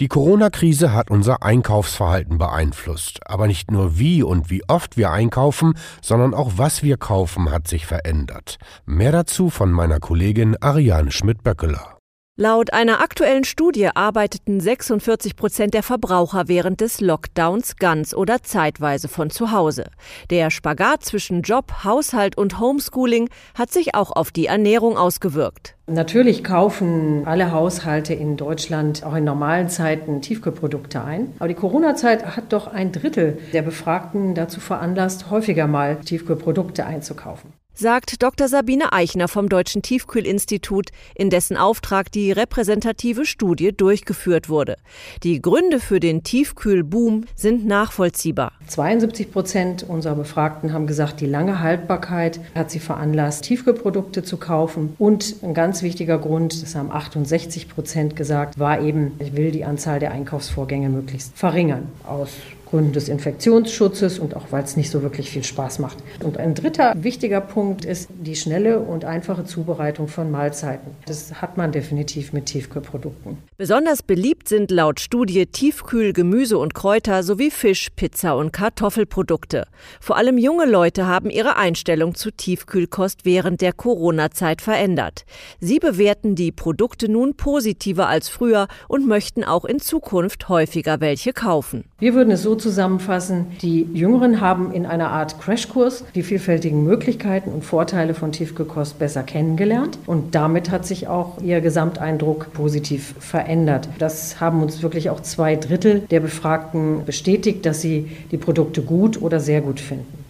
Die Corona-Krise hat unser Einkaufsverhalten beeinflusst. Aber nicht nur wie und wie oft wir einkaufen, sondern auch was wir kaufen, hat sich verändert. Mehr dazu von meiner Kollegin Ariane Schmidt-Böckeler. Laut einer aktuellen Studie arbeiteten 46 Prozent der Verbraucher während des Lockdowns ganz oder zeitweise von zu Hause. Der Spagat zwischen Job, Haushalt und Homeschooling hat sich auch auf die Ernährung ausgewirkt. Natürlich kaufen alle Haushalte in Deutschland auch in normalen Zeiten Tiefkühlprodukte ein. Aber die Corona-Zeit hat doch ein Drittel der Befragten dazu veranlasst, häufiger mal Tiefkühlprodukte einzukaufen sagt Dr. Sabine Eichner vom Deutschen Tiefkühlinstitut, in dessen Auftrag die repräsentative Studie durchgeführt wurde. Die Gründe für den Tiefkühlboom sind nachvollziehbar. 72 Prozent unserer Befragten haben gesagt, die lange Haltbarkeit hat sie veranlasst, Tiefkühlprodukte zu kaufen. Und ein ganz wichtiger Grund, das haben 68 Prozent gesagt, war eben, ich will die Anzahl der Einkaufsvorgänge möglichst verringern. Aus Gründen des Infektionsschutzes und auch weil es nicht so wirklich viel Spaß macht. Und ein dritter wichtiger Punkt ist die schnelle und einfache Zubereitung von Mahlzeiten. Das hat man definitiv mit Tiefkühlprodukten. Besonders beliebt sind laut Studie Tiefkühl, Gemüse und Kräuter sowie Fisch, Pizza und Kartoffelprodukte. Vor allem junge Leute haben ihre Einstellung zu Tiefkühlkost während der Corona-Zeit verändert. Sie bewerten die Produkte nun positiver als früher und möchten auch in Zukunft häufiger welche kaufen. Wir würden es so zusammenfassen, die Jüngeren haben in einer Art Crashkurs die vielfältigen Möglichkeiten und Vorteile von Tiefkühlkost besser kennengelernt und damit hat sich auch ihr Gesamteindruck positiv verändert. Das haben uns wirklich auch zwei Drittel der Befragten bestätigt, dass sie die Produkte gut oder sehr gut finden.